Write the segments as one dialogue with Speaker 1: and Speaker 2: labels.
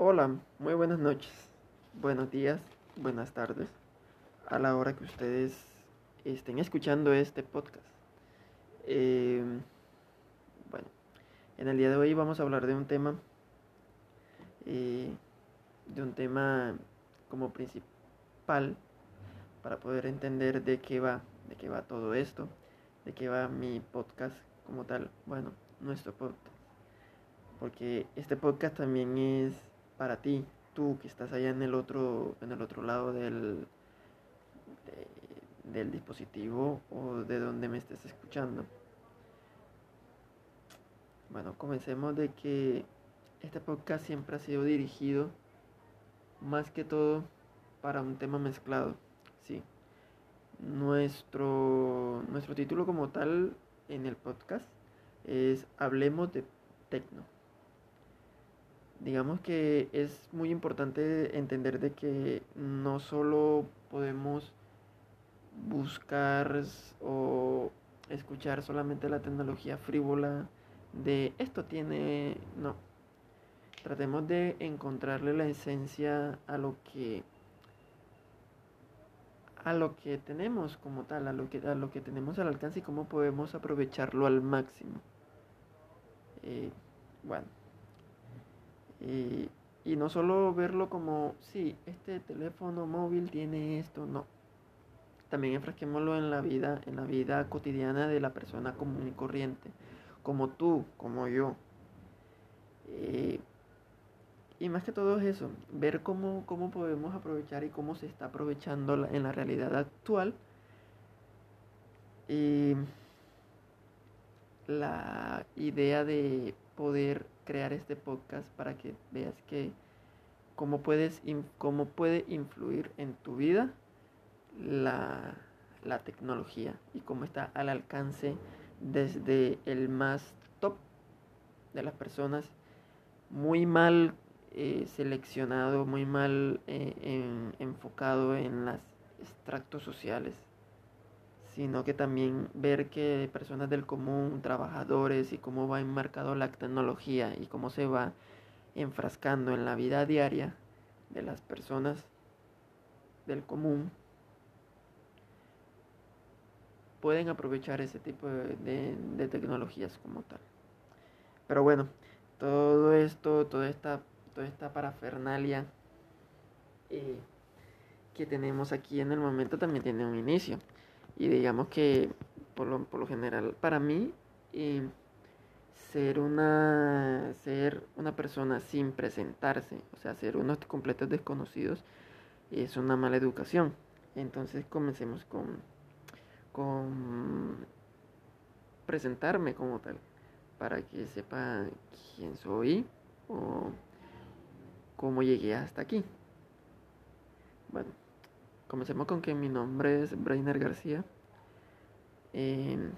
Speaker 1: Hola, muy buenas noches, buenos días, buenas tardes, a la hora que ustedes estén escuchando este podcast. Eh, bueno, en el día de hoy vamos a hablar de un tema, eh, de un tema como principal para poder entender de qué va, de qué va todo esto, de qué va mi podcast como tal, bueno, nuestro podcast. Porque este podcast también es para ti, tú que estás allá en el otro, en el otro lado del, del dispositivo o de donde me estés escuchando. Bueno, comencemos de que este podcast siempre ha sido dirigido más que todo para un tema mezclado. Sí. Nuestro, nuestro título como tal en el podcast es Hablemos de Tecno digamos que es muy importante entender de que no solo podemos buscar o escuchar solamente la tecnología frívola de esto tiene, no. Tratemos de encontrarle la esencia a lo que a lo que tenemos como tal, a lo que a lo que tenemos al alcance y cómo podemos aprovecharlo al máximo. Eh, bueno, y, no solo verlo como, sí, este teléfono móvil tiene esto, no. También enfrasquémoslo en la vida, en la vida cotidiana de la persona común y corriente, como tú, como yo. Eh, y más que todo es eso, ver cómo, cómo podemos aprovechar y cómo se está aprovechando en la realidad actual. Y la idea de poder crear este podcast para que veas que cómo puedes cómo puede influir en tu vida la, la tecnología y cómo está al alcance desde el más top de las personas muy mal eh, seleccionado muy mal eh, enfocado en los extractos sociales sino que también ver que personas del común, trabajadores y cómo va enmarcado la tecnología y cómo se va enfrascando en la vida diaria de las personas del común, pueden aprovechar ese tipo de, tecnologías como tal. Pero bueno, todo esto, toda esta, toda esta parafernalia eh, que tenemos aquí en el momento también tiene un inicio. Y digamos que por lo, por lo general, para mí, eh, ser una ser una persona sin presentarse, o sea, ser unos completos desconocidos, es una mala educación. Entonces comencemos con, con presentarme como tal, para que sepa quién soy o cómo llegué hasta aquí. Bueno. Comencemos con que mi nombre es Brainer García. Em,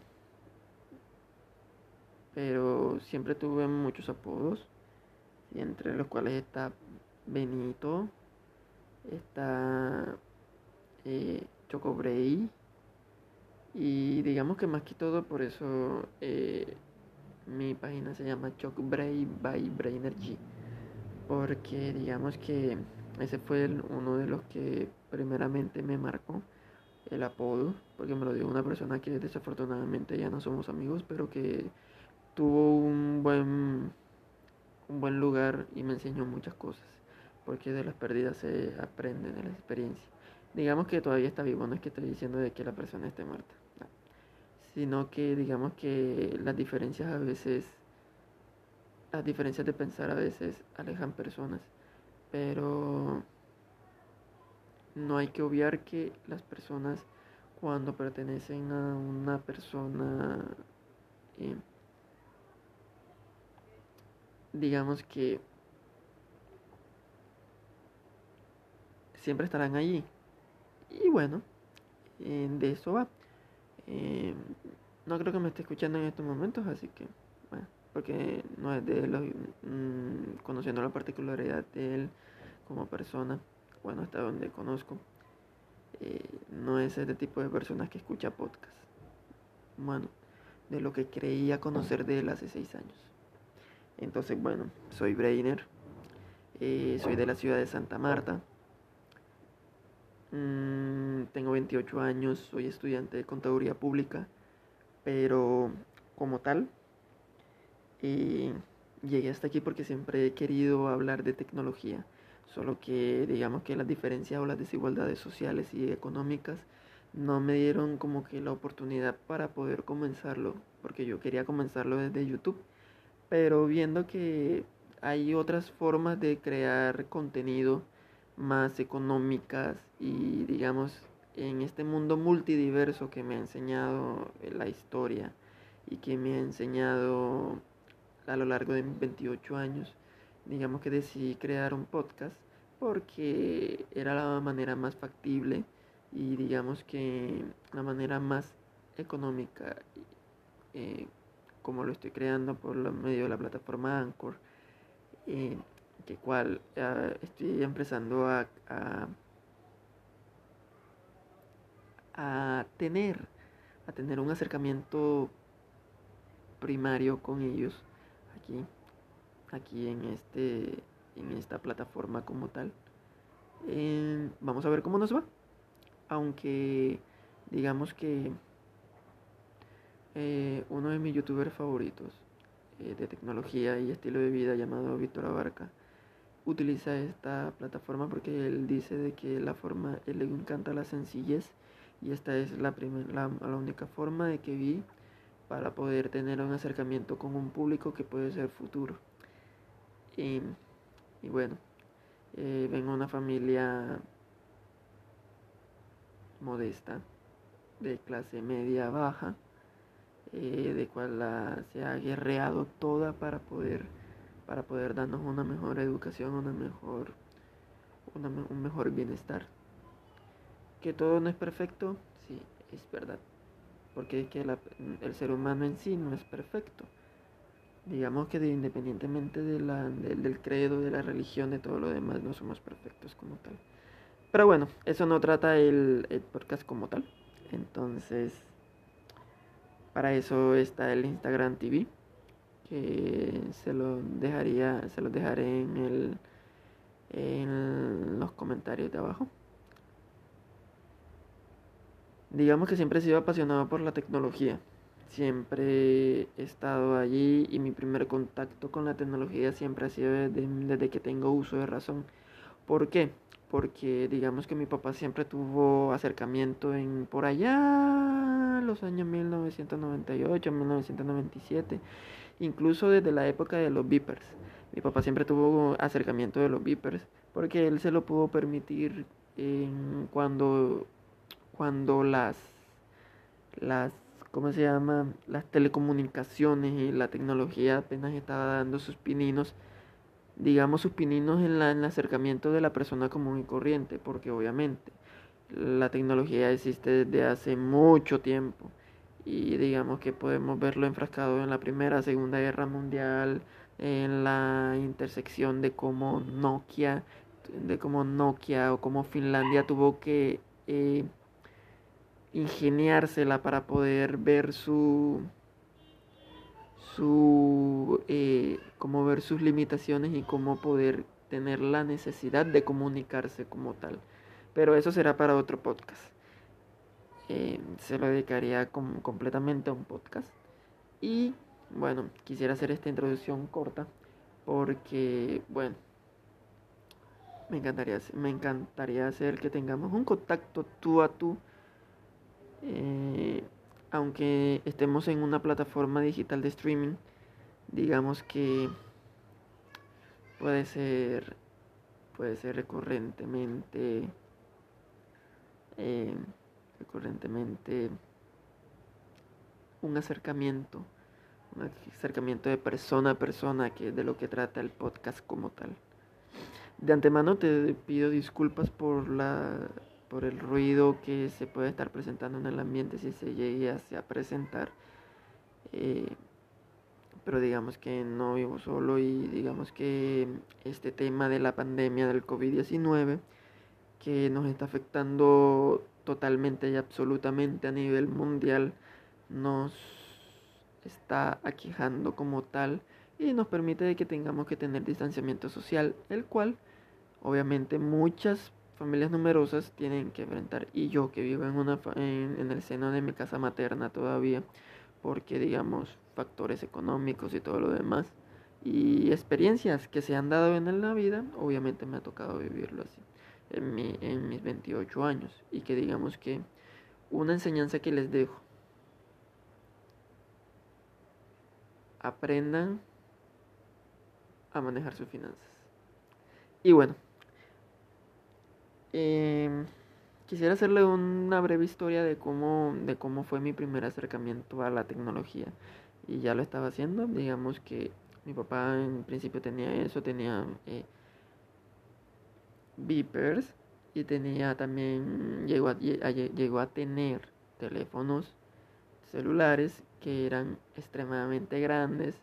Speaker 1: pero siempre tuve muchos apodos, entre los cuales está Benito, está eh, Choco Bray, y digamos que más que todo por eso eh, mi página se llama Choc Bray by Brainergy, porque digamos que ese fue uno de los que primeramente me marcó el apodo, porque me lo dio una persona que desafortunadamente ya no somos amigos, pero que tuvo un buen, un buen lugar y me enseñó muchas cosas, porque de las pérdidas se aprende de la experiencia. Digamos que todavía está vivo, no es que estoy diciendo de que la persona esté muerta, sino que digamos que las diferencias a veces, las diferencias de pensar a veces alejan personas, pero no hay que obviar que las personas cuando pertenecen a una persona, eh, digamos que siempre estarán allí. Y bueno, eh, de eso va. Eh, no creo que me esté escuchando en estos momentos, así que, bueno, porque no es de los, mm, conociendo la particularidad de él como persona bueno, hasta donde conozco, eh, no es ese tipo de personas que escucha podcast. Bueno, de lo que creía conocer de él hace seis años. Entonces, bueno, soy Brainer. Eh, soy de la ciudad de Santa Marta. Mm, tengo 28 años, soy estudiante de contaduría pública, pero como tal, eh, llegué hasta aquí porque siempre he querido hablar de tecnología, solo que digamos que las diferencias o las desigualdades sociales y económicas no me dieron como que la oportunidad para poder comenzarlo, porque yo quería comenzarlo desde YouTube, pero viendo que hay otras formas de crear contenido más económicas y digamos en este mundo multidiverso que me ha enseñado la historia y que me ha enseñado a lo largo de 28 años, digamos que decidí crear un podcast porque era la manera más factible y digamos que la manera más económica eh, como lo estoy creando por medio de la plataforma Anchor eh, que cual estoy empezando a, a, a, tener a tener un acercamiento primario con ellos aquí aquí en este en esta plataforma como tal eh, vamos a ver cómo nos va aunque digamos que eh, uno de mis youtubers favoritos eh, de tecnología y estilo de vida llamado Víctor Abarca utiliza esta plataforma porque él dice de que la forma, él le encanta la sencillez y esta es la, la, la única forma de que vi para poder tener un acercamiento con un público que puede ser futuro. Y, bueno, eh, vengo de una familia modesta, de clase media baja, eh, de cual se ha guerreado toda para poder, para poder darnos una mejor educación, una mejor, un mejor bienestar. Que todo no es perfecto, sí, es verdad, porque es que el ser humano en sí no es perfecto. Digamos que independientemente de la, del credo, de la religión, de todo lo demás, no somos perfectos como tal. Pero bueno, eso no trata el, podcast como tal. Entonces, para eso está el Instagram TV, que se lo dejaría, se los dejaré en el en los comentarios de abajo. Digamos que siempre he sido apasionado por la tecnología. Siempre he estado allí y mi primer contacto con la tecnología siempre ha sido desde, que tengo uso de razón. ¿Por qué? porque digamos que mi papá siempre tuvo acercamiento en por allá los años 1998, 1997, incluso desde la época de los beepers. Mi papá siempre tuvo acercamiento de los beepers porque él se lo pudo permitir cuando cuando las las ¿cómo se llama? las telecomunicaciones y la tecnología apenas estaba dando sus pininos digamos, sus pininos en, la, en el acercamiento de la persona común y corriente, porque obviamente la tecnología existe desde hace mucho tiempo y digamos que podemos verlo enfrascado en la Primera, Segunda Guerra Mundial, en la intersección de cómo Nokia, de cómo Nokia o cómo Finlandia tuvo que eh, ingeniársela para poder ver su su eh, cómo ver sus limitaciones y cómo poder tener la necesidad de comunicarse como tal. Pero eso será para otro podcast. Eh, se lo dedicaría completamente a un podcast. Y bueno, quisiera hacer esta introducción corta porque, bueno, me encantaría, me encantaría hacer que tengamos un contacto tú a tú. Eh, aunque estemos en una plataforma digital de streaming, digamos que puede ser puede ser recurrentemente eh, recurrentemente un acercamiento un acercamiento de persona a persona que es de lo que trata el podcast como tal. De antemano te pido disculpas por la por el ruido que se puede estar presentando en el ambiente si se llegue a presentar. Eh, pero digamos que no vivo solo y digamos que este tema de la pandemia del COVID-19 que nos está afectando totalmente y absolutamente a nivel mundial nos está aquejando como tal y nos permite que tengamos que tener distanciamiento social, el cual obviamente muchas familias numerosas tienen que enfrentar y yo que vivo en, una, en, el seno de mi casa materna todavía, porque digamos factores económicos y todo lo demás y experiencias que se han dado en la vida, obviamente me ha tocado vivirlo así en, mi, en mis 28 años y que digamos que una enseñanza que les dejo, aprendan a manejar sus finanzas. Y bueno, Em, quisiera hacerle una breve historia de cómo, de cómo fue mi primer acercamiento a la tecnología. Y ya lo estaba haciendo. Digamos que mi papá en principio tenía eso, tenía eh, beepers y tenía también, llegó llegó a tener teléfonos celulares que eran extremadamente grandes.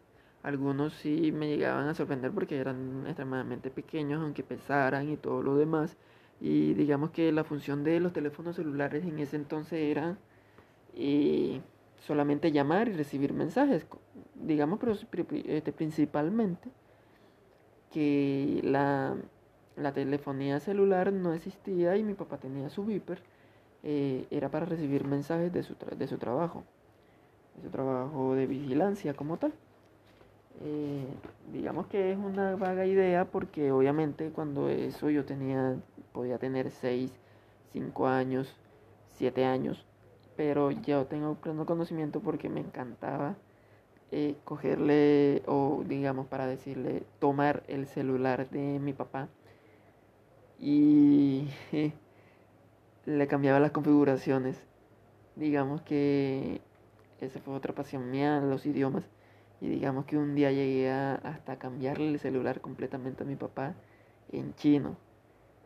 Speaker 1: Algunos sí me llegaban a sorprender porque eran extremadamente pequeños, aunque pesaran y todo lo demás. Y digamos que la función de los teléfonos celulares en ese entonces era eh, solamente llamar y recibir mensajes. Digamos pero, este, principalmente que la, telefonía celular no existía y mi papá tenía su Viper. Eh, era para recibir mensajes de su, de su trabajo, de su trabajo de vigilancia como tal. Eh, digamos que es una vaga idea porque obviamente cuando eso yo tenía, podía tener 6, 5 años, 7 años, pero yo tengo pleno conocimiento porque me encantaba eh, cogerle o digamos para decirle tomar el celular de mi papá y le cambiaba las configuraciones. Digamos que esa fue otra pasión mía, los idiomas. Y digamos que un día llegué a, hasta cambiarle el celular completamente a mi papá en chino.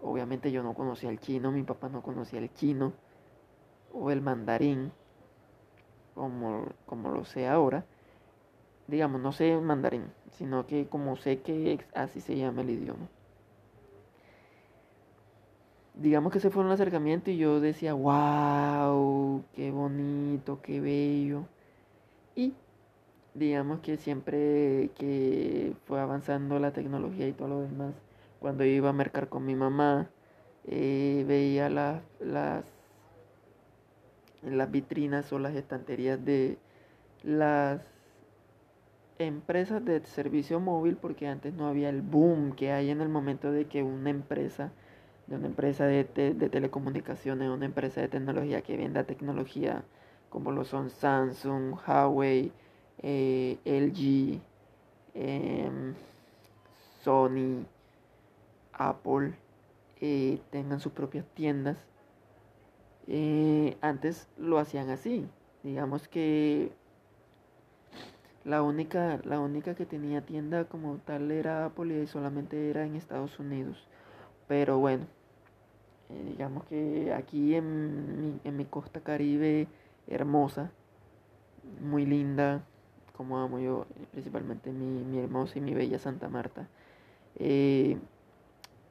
Speaker 1: Obviamente yo no conocía el chino, mi papá no conocía el chino o el mandarín, como, como lo sé ahora. Digamos, no sé mandarín, sino que como sé que así se llama el idioma. Digamos que se fue un acercamiento y yo decía, wow, qué bonito, qué bello. Y digamos que siempre que fue avanzando la tecnología y todo lo demás, cuando iba a mercar con mi mamá, eh, veía las, las, las vitrinas o las estanterías de las empresas de servicio móvil, porque antes no había el boom que hay en el momento de que una empresa, de una empresa de, de telecomunicaciones, una empresa de tecnología que venda tecnología como lo son Samsung, Huawei, eh, LG, em, Sony, Apple eh, tengan sus propias tiendas. Eh, antes lo hacían así. Digamos que la única, la única que tenía tienda como tal era Apple y solamente era en Estados Unidos. Pero bueno, digamos que aquí en en mi costa caribe hermosa, muy linda, como amo yo, eh, principalmente mi, mi hermosa y mi bella Santa Marta. Eh,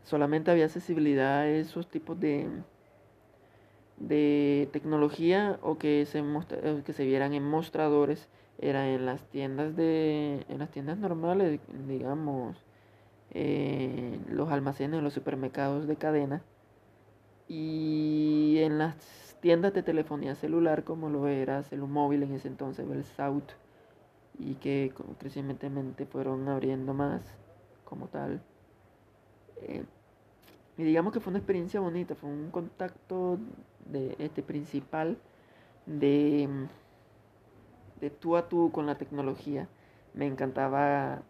Speaker 1: solamente había accesibilidad a esos tipos de, de tecnología o que se, que se vieran en mostradores era en las tiendas de en las tiendas normales digamos los almacenes los supermercados de cadena y en las tiendas de telefonía celular como lo era Celumóvil en ese entonces el South y que crecientemente fueron abriendo más como tal. Eh, y digamos que fue una experiencia bonita, fue un contacto de este principal de, de tú a tú con la tecnología. Me encantaba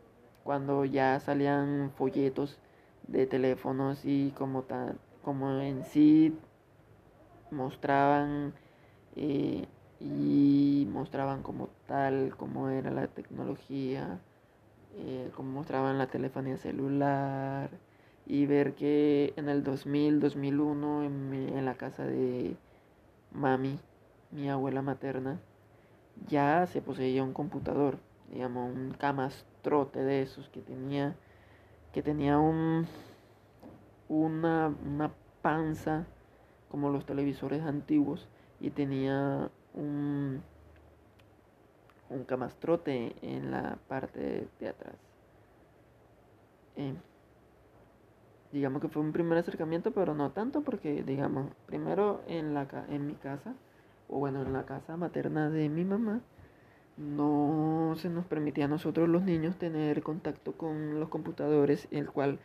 Speaker 1: cuando ya salían folletos de teléfonos y como tal, como en sí mostraban eh, y mostraban como tal, cómo era la tecnología, eh, cómo mostraban la telefonía celular y ver que en el 2000, 2001 en, en la casa de mami, mi abuela materna, ya se poseía un computador, digamos, un camastrote de esos que tenía, que tenía un, una, una panza como los televisores antiguos y tenía un, un camastrote en la parte de atrás. Eh, digamos que fue un primer acercamiento, pero no tanto porque, digamos, primero en, la, en mi casa, o bueno, en la casa materna de mi mamá, no se nos permitía a nosotros los niños tener contacto con los computadores, el cual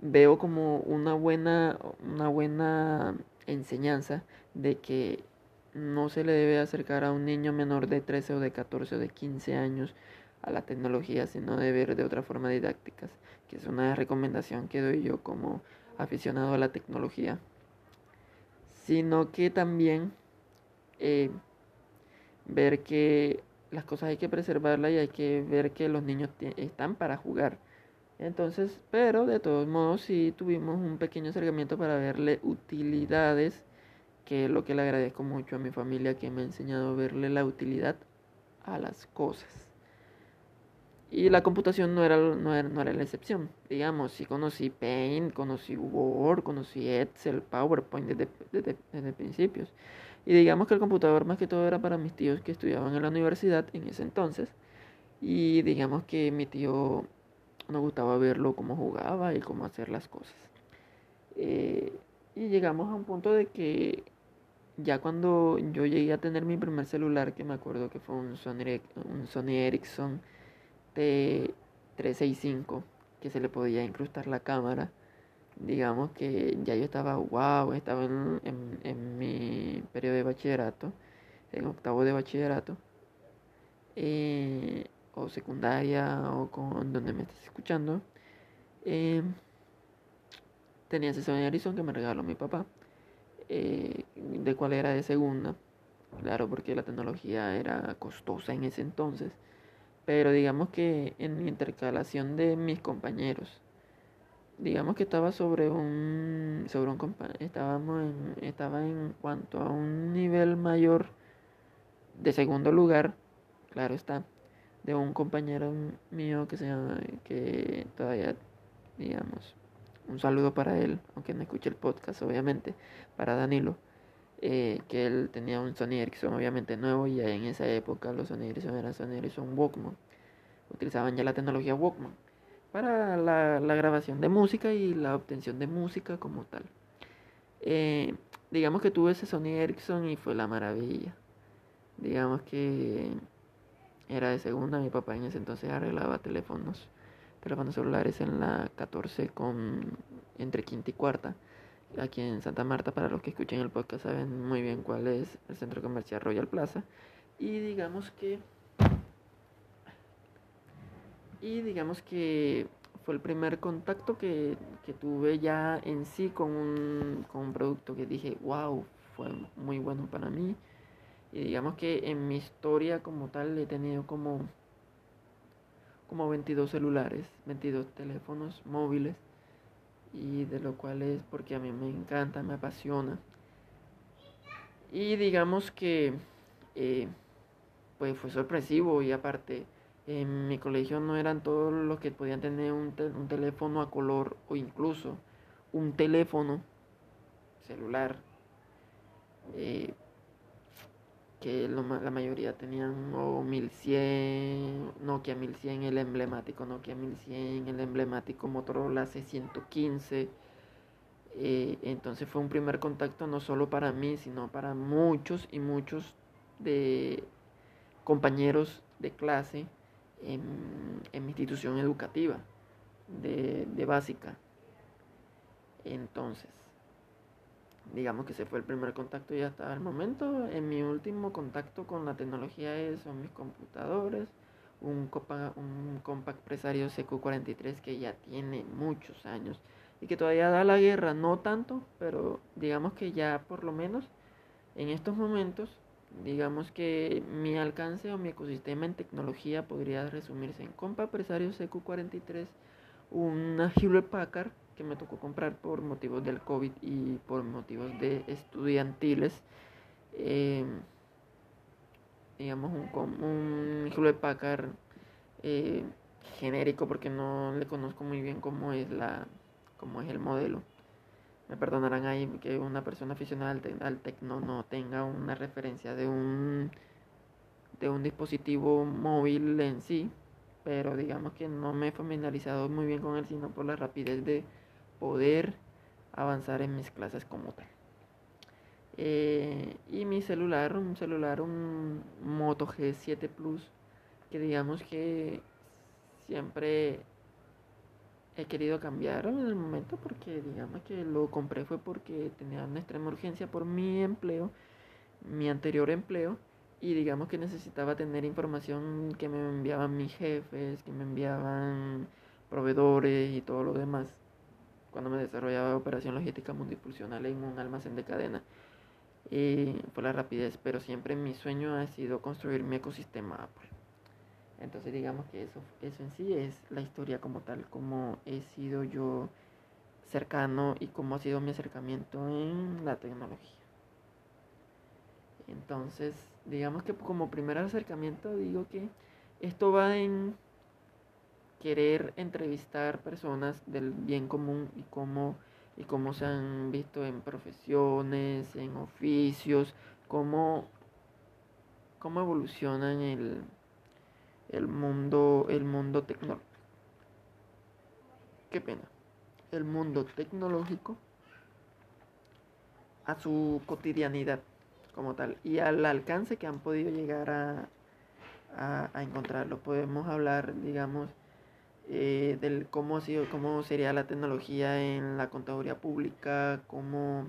Speaker 1: veo como una buena, una buena enseñanza de que no se le debe acercar a un niño menor de 13 o de 14 o de 15 años a la tecnología, sino de ver de otra forma didácticas, que es una recomendación que doy yo como aficionado a la tecnología, sino que también eh, ver que las cosas hay que preservarlas y hay que ver que los niños están para jugar. Entonces, pero de todos modos sí tuvimos un pequeño acercamiento para verle utilidades, que es lo que le agradezco mucho a mi familia que me ha enseñado a verle la utilidad a las cosas. Y la computación no era, no era, no era la excepción. Digamos, sí conocí Paint, conocí Word, conocí Excel, PowerPoint desde, desde, desde principios. Y digamos que el computador más que todo era para mis tíos que estudiaban en la universidad en ese entonces. Y digamos que mi tío nos gustaba verlo cómo jugaba y cómo hacer las cosas. Eh, y llegamos a un punto de que ya cuando yo llegué a tener mi primer celular, que me acuerdo que fue un Sony, un Sony Ericsson T365, que se le podía incrustar la cámara. Digamos que ya yo estaba, wow, estaba en, en, mi periodo de bachillerato, en octavo de bachillerato, eh, o secundaria, o con donde me estés escuchando, eh, tenía ese Sony Ericsson que me regaló mi papá, eh, de cual era de segunda, claro, porque la tecnología era costosa en ese entonces, pero digamos que en intercalación de mis compañeros, digamos que estaba sobre un sobre un estábamos en, estaba en cuanto a un nivel mayor de segundo lugar claro está de un compañero mío que se llama que todavía digamos un saludo para él aunque no escuche el podcast obviamente para Danilo eh, que él tenía un Sony Ericsson obviamente nuevo y en esa época los Sony Ericsson eran Sony Ericsson Walkman utilizaban ya la tecnología Walkman para la, grabación de música y la obtención de música como tal. Eh, digamos que tuve ese Sony Ericsson y fue la maravilla. Digamos que era de segunda, mi papá en ese entonces arreglaba teléfonos, teléfonos celulares en la 14 con entre quinta y cuarta. Aquí en Santa Marta, para los que escuchen el podcast saben muy bien cuál es el centro comercial Royal Plaza. Y digamos que y digamos que fue el primer contacto que, tuve ya en sí con un, con un producto que dije, wow, fue muy bueno para mí. Y digamos que en mi historia como tal he tenido como, como 22 celulares, 22 teléfonos móviles. Y de lo cual es porque a mí me encanta, me apasiona. Y digamos que eh, pues fue sorpresivo y aparte en mi colegio no eran todos los que podían tener un, teléfono a color o incluso un teléfono celular eh, que la mayoría tenían o 1100, Nokia 1100, el emblemático Nokia 1100, el emblemático Motorola C115. Eh, entonces fue un primer contacto no solo para mí, sino para muchos y muchos de compañeros de clase en, mi institución educativa de, de básica. Entonces, digamos que ese fue el primer contacto y hasta el momento. En mi último contacto con la tecnología son mis computadores, un, copa, un Compact Presario CQ43 que ya tiene muchos años y que todavía da la guerra, no tanto, pero digamos que ya por lo menos en estos momentos Digamos que mi alcance o mi ecosistema en tecnología podría resumirse en Compa Presario CQ43, una Hewlett Packard que me tocó comprar por motivos del COVID y por motivos de estudiantiles. Em, digamos un, un Hewlett Packard eh, genérico porque no le conozco muy bien cómo es la cómo es el modelo me perdonarán ahí que una persona aficionada al, tecno no tenga una referencia de un de un dispositivo móvil en sí, pero digamos que no me he familiarizado muy bien con él, sino por la rapidez de poder avanzar en mis clases como tal. Eh, y mi celular, un celular, un Moto G7 Plus, que digamos que siempre he querido cambiar en el momento porque digamos que lo compré fue porque tenía una extrema urgencia por mi empleo, mi anterior empleo y digamos que necesitaba tener información que me enviaban mis jefes, que me enviaban proveedores y todo lo demás cuando me desarrollaba operación logística multifuncional en un almacén de cadena. Y por la rapidez, pero siempre mi sueño ha sido construir mi ecosistema Apple. Entonces digamos que eso, eso en sí es la historia como tal, como he sido yo cercano y cómo ha sido mi acercamiento en la tecnología. Entonces, digamos que como primer acercamiento digo que esto va en querer entrevistar personas del bien común y cómo, y cómo se han visto en profesiones, en oficios, cómo, cómo evolucionan el, el mundo, el mundo tecnológico. Qué pena. El mundo tecnológico a su cotidianidad como tal y al alcance que han podido llegar a, a, encontrarlo. Podemos hablar, digamos, eh, del cómo, ha sido, cómo sería la tecnología en la contaduría pública, cómo,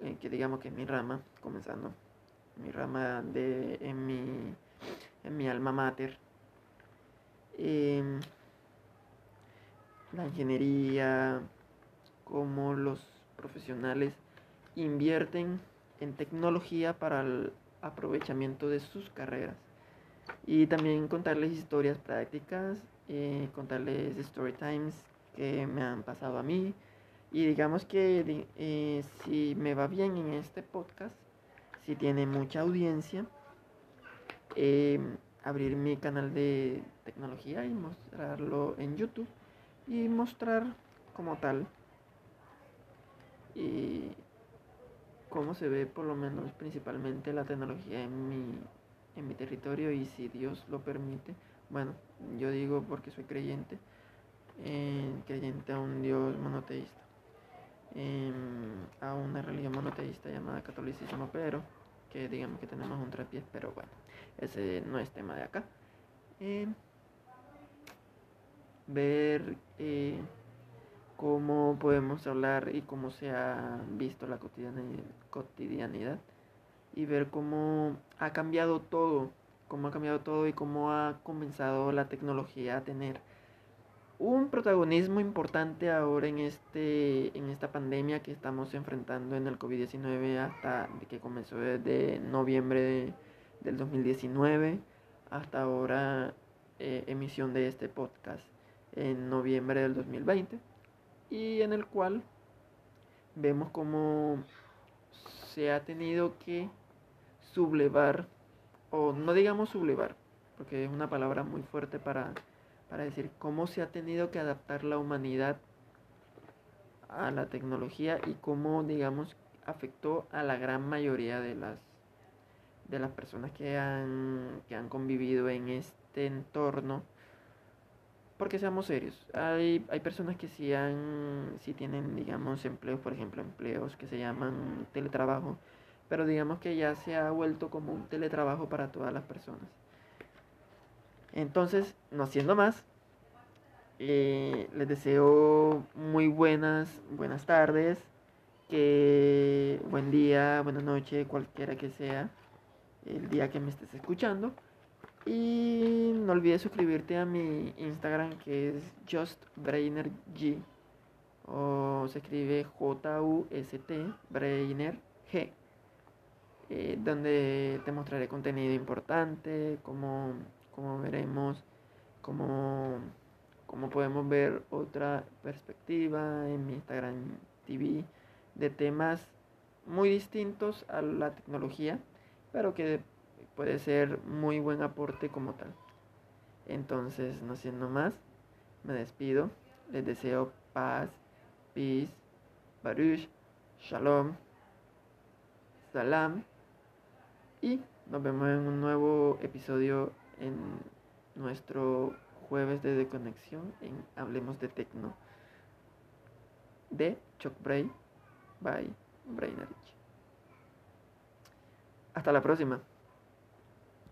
Speaker 1: eh, que digamos que en mi rama, comenzando, mi rama de, en mi en mi alma mater. Em, la ingeniería, cómo los profesionales invierten en tecnología para el aprovechamiento de sus carreras. Y también contarles historias prácticas, eh, contarles story times que me han pasado a mí. Y digamos que eh, si me va bien en este podcast, si tiene mucha audiencia, Em, abrir mi canal de tecnología y mostrarlo en YouTube y mostrar como tal y cómo se ve por lo menos principalmente la tecnología en mi, en mi territorio y si Dios lo permite, bueno, yo digo porque soy creyente, creyente a un Dios monoteísta, em, a una religión monoteísta llamada catolicismo, pero que digamos que tenemos un trapiés, pero bueno, ese no es tema de acá. Eh, ver eh, cómo podemos hablar y cómo se ha visto la cotidianidad y ver cómo ha cambiado todo, cómo ha cambiado todo y cómo ha comenzado la tecnología a tener un protagonismo importante ahora en este en esta pandemia que estamos enfrentando en el COVID-19 hasta que comenzó desde noviembre del 2019 hasta ahora eh, emisión de este podcast en noviembre del 2020 y en el cual vemos cómo se ha tenido que sublevar o no digamos sublevar porque es una palabra muy fuerte para para decir cómo se ha tenido que adaptar la humanidad a la tecnología y cómo, digamos, afectó a la gran mayoría de las de las personas que han, que han convivido en este entorno. Porque seamos serios, hay, hay personas que sí, han, sí tienen, digamos, empleos, por ejemplo, empleos que se llaman teletrabajo, pero digamos que ya se ha vuelto como un teletrabajo para todas las personas. Entonces, no haciendo más, eh, les deseo muy buenas, buenas tardes, que buen día, buena noche, cualquiera que sea el día que me estés escuchando. Y no olvides suscribirte a mi Instagram que es JustBrainerG o se escribe J-U-S-T Brainer G. Eh, donde te mostraré contenido importante, como como veremos, como, como podemos ver otra perspectiva en mi Instagram TV de temas muy distintos a la tecnología, pero que puede ser muy buen aporte como tal. Entonces, no siendo más, me despido. Les deseo paz, peace, baruch, shalom, salam y Nos vemos en un nuevo episodio en nuestro jueves de desconexión en Hablemos de Tecno de Chuck Bray by Brain Hasta la próxima.